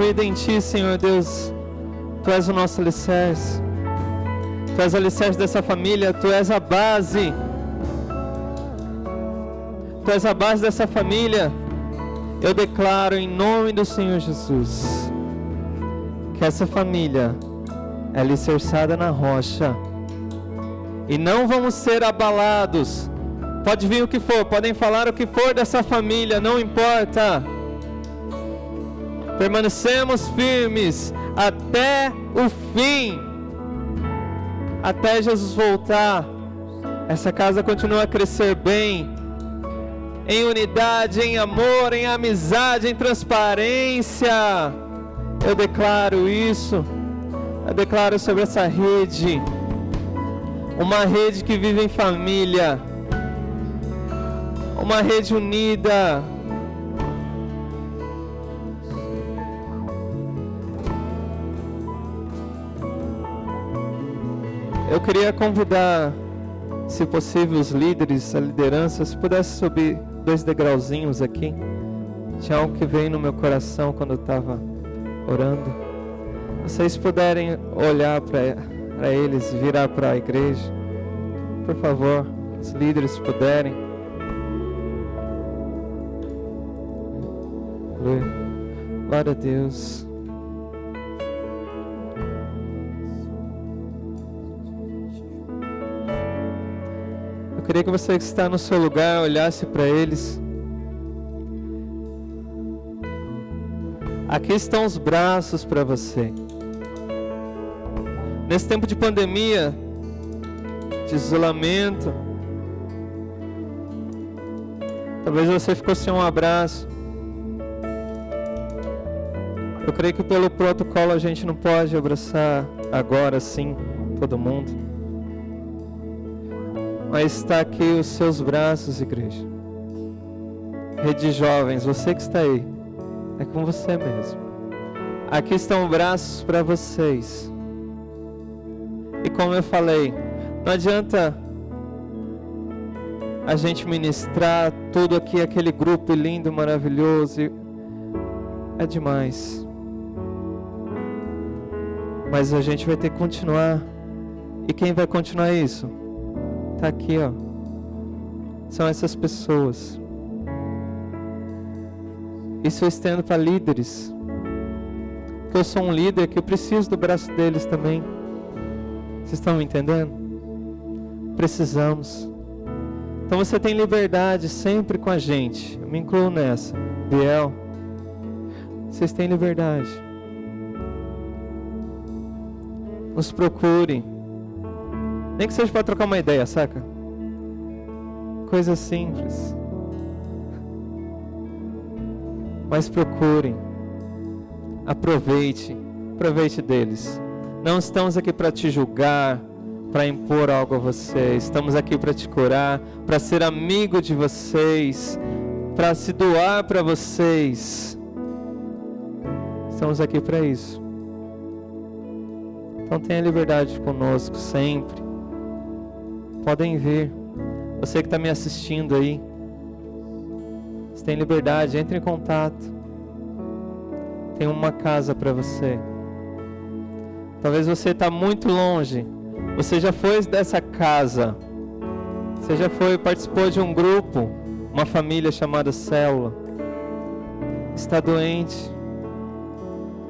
Construída em Ti, Senhor Deus. Tu és o nosso alicerce. Tu és o alicerce dessa família, Tu és a base. Tu és a base dessa família. Eu declaro em nome do Senhor Jesus que essa família é alicerçada na rocha e não vamos ser abalados. Pode vir o que for, podem falar o que for dessa família, não importa. Permanecemos firmes até o fim, até Jesus voltar. Essa casa continua a crescer bem, em unidade, em amor, em amizade, em transparência. Eu declaro isso. Eu declaro sobre essa rede, uma rede que vive em família, uma rede unida. Eu queria convidar, se possível, os líderes, a liderança, se pudesse subir dois degrauzinhos aqui. Tinha algo que veio no meu coração quando eu estava orando. Vocês puderem olhar para eles, virar para a igreja, por favor, os líderes puderem. Glória a Deus. Queria que você que está no seu lugar olhasse para eles. Aqui estão os braços para você. Nesse tempo de pandemia, de isolamento, talvez você ficou sem um abraço. Eu creio que pelo protocolo a gente não pode abraçar agora sim todo mundo. Mas está aqui os seus braços, igreja. Rede Jovens, você que está aí, é com você mesmo. Aqui estão braços para vocês. E como eu falei, não adianta a gente ministrar tudo aqui, aquele grupo lindo, maravilhoso. É demais. Mas a gente vai ter que continuar. E quem vai continuar isso? Está aqui, ó. São essas pessoas. Isso eu estendo para líderes. Porque eu sou um líder que eu preciso do braço deles também. Vocês estão me entendendo? Precisamos. Então você tem liberdade sempre com a gente. Eu me incluo nessa. Biel. Vocês têm liberdade. Nos procurem. Nem que seja para trocar uma ideia, saca? Coisa simples. Mas procurem. Aproveite. Aproveite deles. Não estamos aqui para te julgar, para impor algo a vocês. Estamos aqui para te curar, para ser amigo de vocês, para se doar para vocês. Estamos aqui para isso. Então tenha liberdade conosco sempre. Podem vir. Você que está me assistindo aí. Você tem liberdade, entre em contato. Tem uma casa para você. Talvez você está muito longe. Você já foi dessa casa. Você já foi, participou de um grupo, uma família chamada célula. Está doente.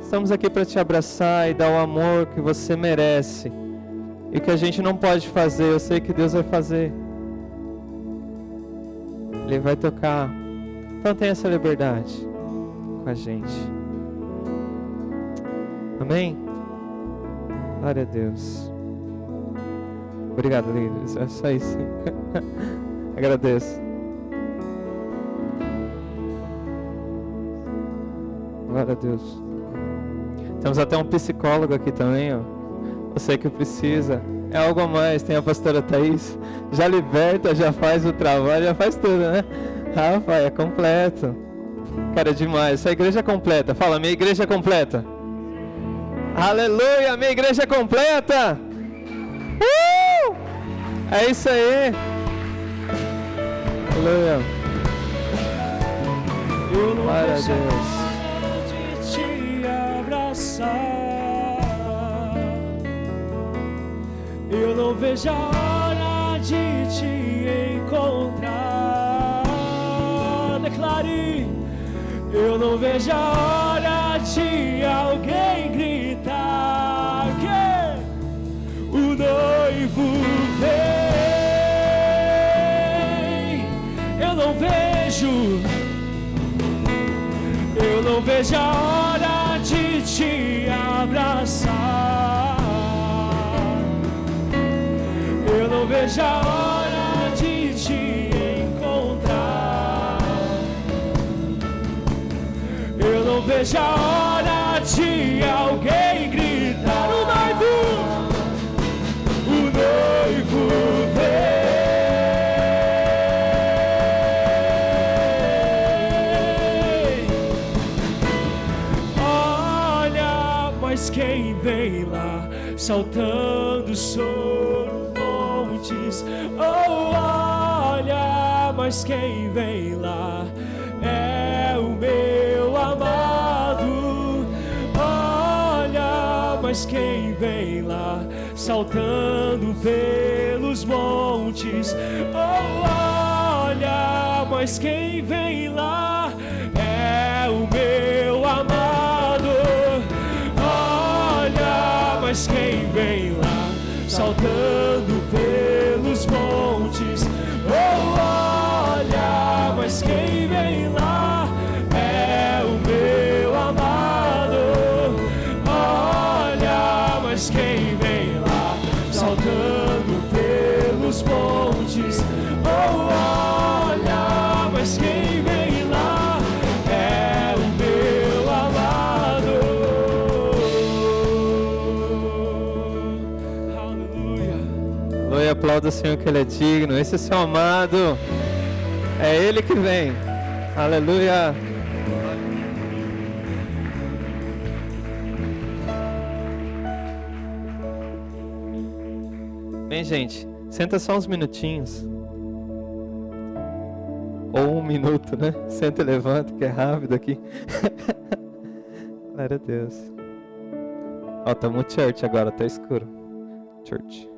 Estamos aqui para te abraçar e dar o amor que você merece e o que a gente não pode fazer, eu sei que Deus vai fazer. Ele vai tocar. Então tenha essa liberdade com a gente. Amém? Glória a Deus. Obrigado, líderes. É só isso. (laughs) Agradeço. Glória a Deus. Temos até um psicólogo aqui também, ó. Você que precisa. É algo a mais. Tem a pastora Thaís. Já liberta, já faz o trabalho, já faz tudo, né? Rafa, é completo. Cara, é demais. Essa igreja é completa. Fala, minha igreja é completa. Aleluia, minha igreja é completa. Uh! É isso aí. Aleluia. Glória a Deus. Eu não vejo a hora de te encontrar. Declare. Eu não vejo a hora de alguém gritar que o noivo vem. Eu não vejo. Eu não vejo a hora de te abraçar. Vejo a hora de te encontrar. Eu não vejo a hora de alguém gritar: O noivo, o noivo vem. Olha, mas quem vem lá saltando sobre mas quem vem lá é o meu amado. Olha, mas quem vem lá saltando pelos montes? Oh, olha, mas quem vem lá é o meu amado. Olha, mas quem vem lá saltando aplauda o Senhor que Ele é digno. Esse é seu amado. É Ele que vem. Aleluia. Bem, gente, senta só uns minutinhos. Ou um minuto, né? Senta e levanta, que é rápido aqui. (laughs) Glória a Deus. Ó, tamo church agora, tá escuro. Church.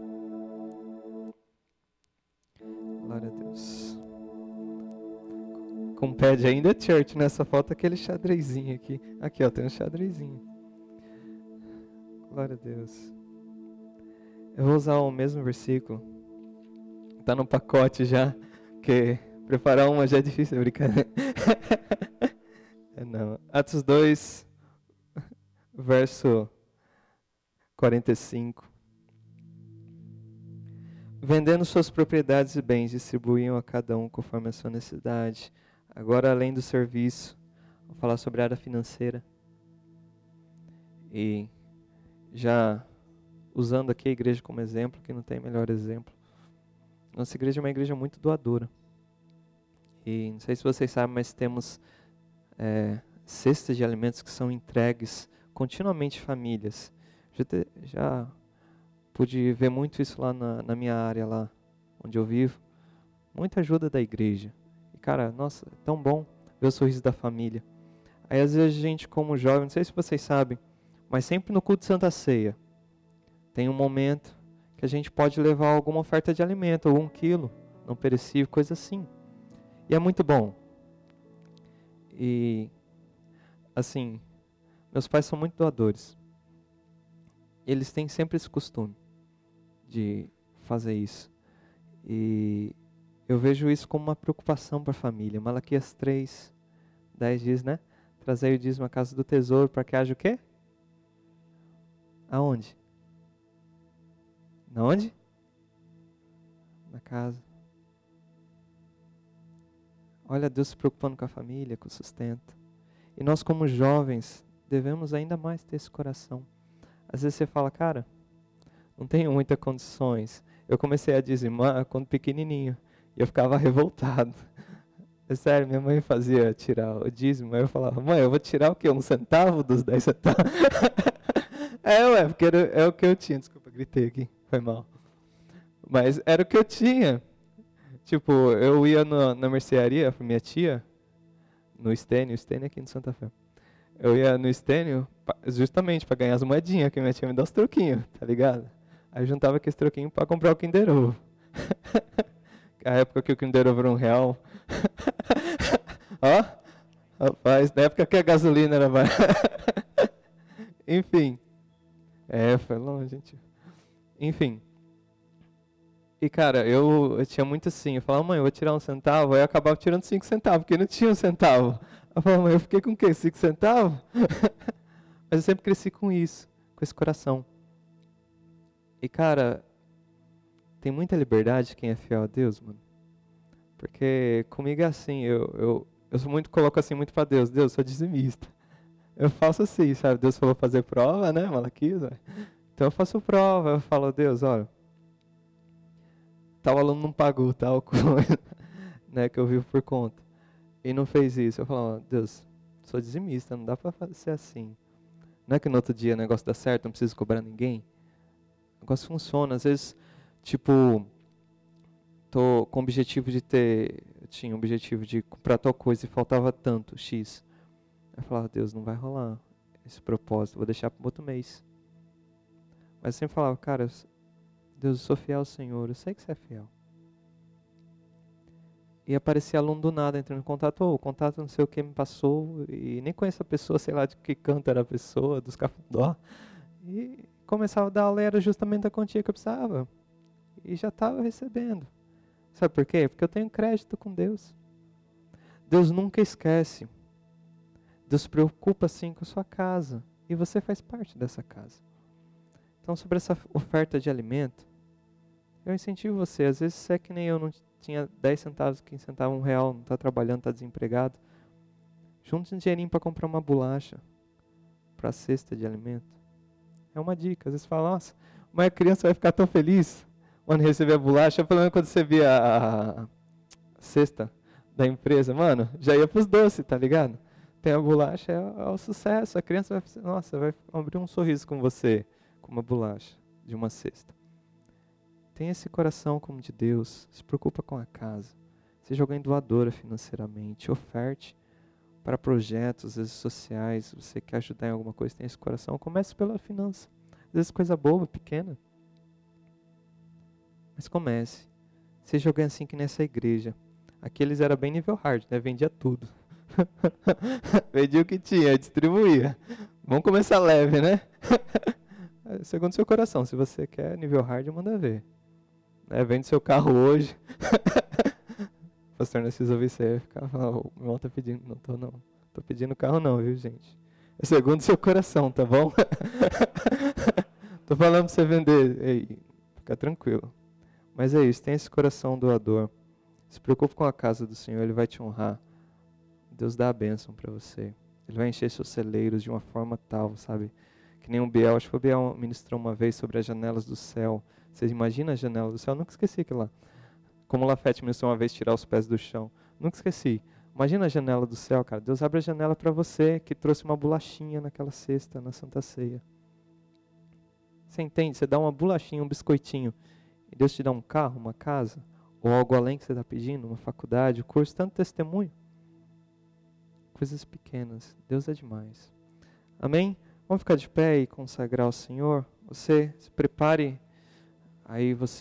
Glória a Deus. Com pad ainda church, né? Só falta aquele xadrezinho aqui. Aqui, ó, tem um xadrezinho. Glória a Deus. Eu vou usar o mesmo versículo. Tá no pacote já, que preparar uma já é difícil, é brincadeira. (laughs) é não. Atos 2, verso 45. Vendendo suas propriedades e bens, distribuíam a cada um conforme a sua necessidade. Agora, além do serviço, vou falar sobre a área financeira. E já usando aqui a igreja como exemplo, que não tem melhor exemplo. Nossa igreja é uma igreja muito doadora. E não sei se vocês sabem, mas temos é, cestas de alimentos que são entregues continuamente famílias. Já, te, já pude ver muito isso lá na, na, minha área, lá onde eu vivo. Muita ajuda da igreja. E cara, nossa, é tão bom ver o sorriso da família. Aí às vezes a gente como jovem, não sei se vocês sabem, mas sempre no culto de Santa Ceia, tem um momento que a gente pode levar alguma oferta de alimento, ou um quilo, não perecível, coisa assim. E é muito bom. E, assim, meus pais são muito doadores. Eles têm sempre esse costume de fazer isso. E eu vejo isso como uma preocupação para a família. Malaquias 3, 10 diz, né? Trazei o dízimo à casa do tesouro para que haja o quê? Aonde? Na onde? Na casa. Olha Deus se preocupando com a família, com o sustento. E nós, como jovens, devemos ainda mais ter esse coração. Às vezes você fala, cara, não tenho muitas condições. Eu comecei a dizimar quando pequenininho. E eu ficava (laughs) revoltado. É sério, minha mãe fazia tirar o dízimo. Aí eu falava, mãe, eu vou tirar o quê? Um centavo dos dez centavos? (laughs) é, ué, porque era, é o que eu tinha. Desculpa, gritei aqui. Foi mal. Mas era o que eu tinha. Tipo, eu ia no, na mercearia com minha tia, no Stênio, Stênio aqui no Santa Fé. Eu ia no Stênio justamente para ganhar as moedinhas, que minha tia me dá os truquinhos, tá ligado? Aí juntava aqueles troquinhos para comprar o Kinder Ovo. (laughs) a época que o Kinder Ovo era um real. (laughs) Ó, rapaz, na época que a gasolina era (laughs) Enfim. É, foi longe, gente. Enfim. E, cara, eu, eu tinha muito assim. Eu falava, mãe, eu vou tirar um centavo. Aí eu acabava tirando cinco centavos, porque não tinha um centavo. Eu falava, mãe, eu fiquei com o quê? Cinco centavos? Mas eu sempre cresci com isso, com esse coração. E, cara, tem muita liberdade quem é fiel a Deus, mano. Porque comigo é assim, eu, eu, eu sou muito, coloco assim muito para Deus. Deus, sou dizimista. Eu faço assim, sabe? Deus falou fazer prova, né, Malaquias? Então eu faço prova. Eu falo, Deus, olha, tal aluno não pagou tal (laughs) coisa, né, que eu vivo por conta. E não fez isso. Eu falo, Deus, sou dizimista, não dá para ser assim. Não é que no outro dia o negócio dá certo, não preciso cobrar ninguém. O negócio funciona. Às vezes, tipo, tô com o objetivo de ter, eu tinha o objetivo de comprar tal coisa e faltava tanto, X. Eu falava, Deus, não vai rolar esse propósito, vou deixar para outro mês. Mas eu sempre falava, cara, Deus, eu sou fiel ao Senhor, eu sei que você é fiel. E aparecia aluno do nada entrando em contato, oh, o contato não sei o que me passou, e nem conheço a pessoa, sei lá de que canto era a pessoa, dos cafundó. E começava a dar aula, era justamente a quantia que eu precisava. E já estava recebendo. Sabe por quê? Porque eu tenho crédito com Deus. Deus nunca esquece. Deus se preocupa sim com a sua casa. E você faz parte dessa casa. Então, sobre essa oferta de alimento, eu incentivo você. Às vezes você é que nem eu, não tinha 10 centavos, 15 centavos, um real, não está trabalhando, está desempregado. Junte um dinheirinho para comprar uma bolacha para a cesta de alimento. É uma dica. Às vezes fala, nossa, uma criança vai ficar tão feliz quando receber a bolacha. Pelo menos quando você via a, a cesta da empresa, mano, já ia para os doces, tá ligado? Tem a bolacha, é, é o sucesso. A criança vai, nossa, vai abrir um sorriso com você, com uma bolacha de uma cesta. Tenha esse coração como de Deus, se preocupa com a casa. Seja alguém doadora financeiramente, oferte para projetos às vezes, sociais, você quer ajudar em alguma coisa, tem esse coração, comece pela finança. Às vezes coisa boba, pequena. Mas comece. Seja alguém assim que nessa igreja. Aqui eles eram bem nível hard, né? Vendia tudo. (laughs) Vendia o que tinha, distribuía. Vamos começar leve, né? (laughs) Segundo seu coração, se você quer nível hard, manda ver. É, vende seu carro hoje. (laughs) Pastor Narciso ouvir você ficar, o meu irmão tá pedindo, não tô não. Tô pedindo carro não, viu, gente? É segundo seu coração, tá bom? (laughs) tô falando pra você vender. Ei, fica tranquilo. Mas é isso, tem esse coração doador. Se preocupe com a casa do Senhor, Ele vai te honrar. Deus dá a bênção para você. Ele vai encher seus celeiros de uma forma tal, sabe? Que nem o Biel, acho que o Biel ministrou uma vez sobre as janelas do céu. Vocês imaginam a janela do céu? Eu nunca esqueci aquilo lá. Como Lafete me uma vez tirar os pés do chão. Nunca esqueci. Imagina a janela do céu, cara. Deus abre a janela para você que trouxe uma bolachinha naquela cesta, na Santa Ceia. Você entende? Você dá uma bolachinha, um biscoitinho. E Deus te dá um carro, uma casa. Ou algo além que você está pedindo, uma faculdade, um curso, tanto testemunho. Coisas pequenas. Deus é demais. Amém? Vamos ficar de pé e consagrar ao Senhor. Você se prepare Aí você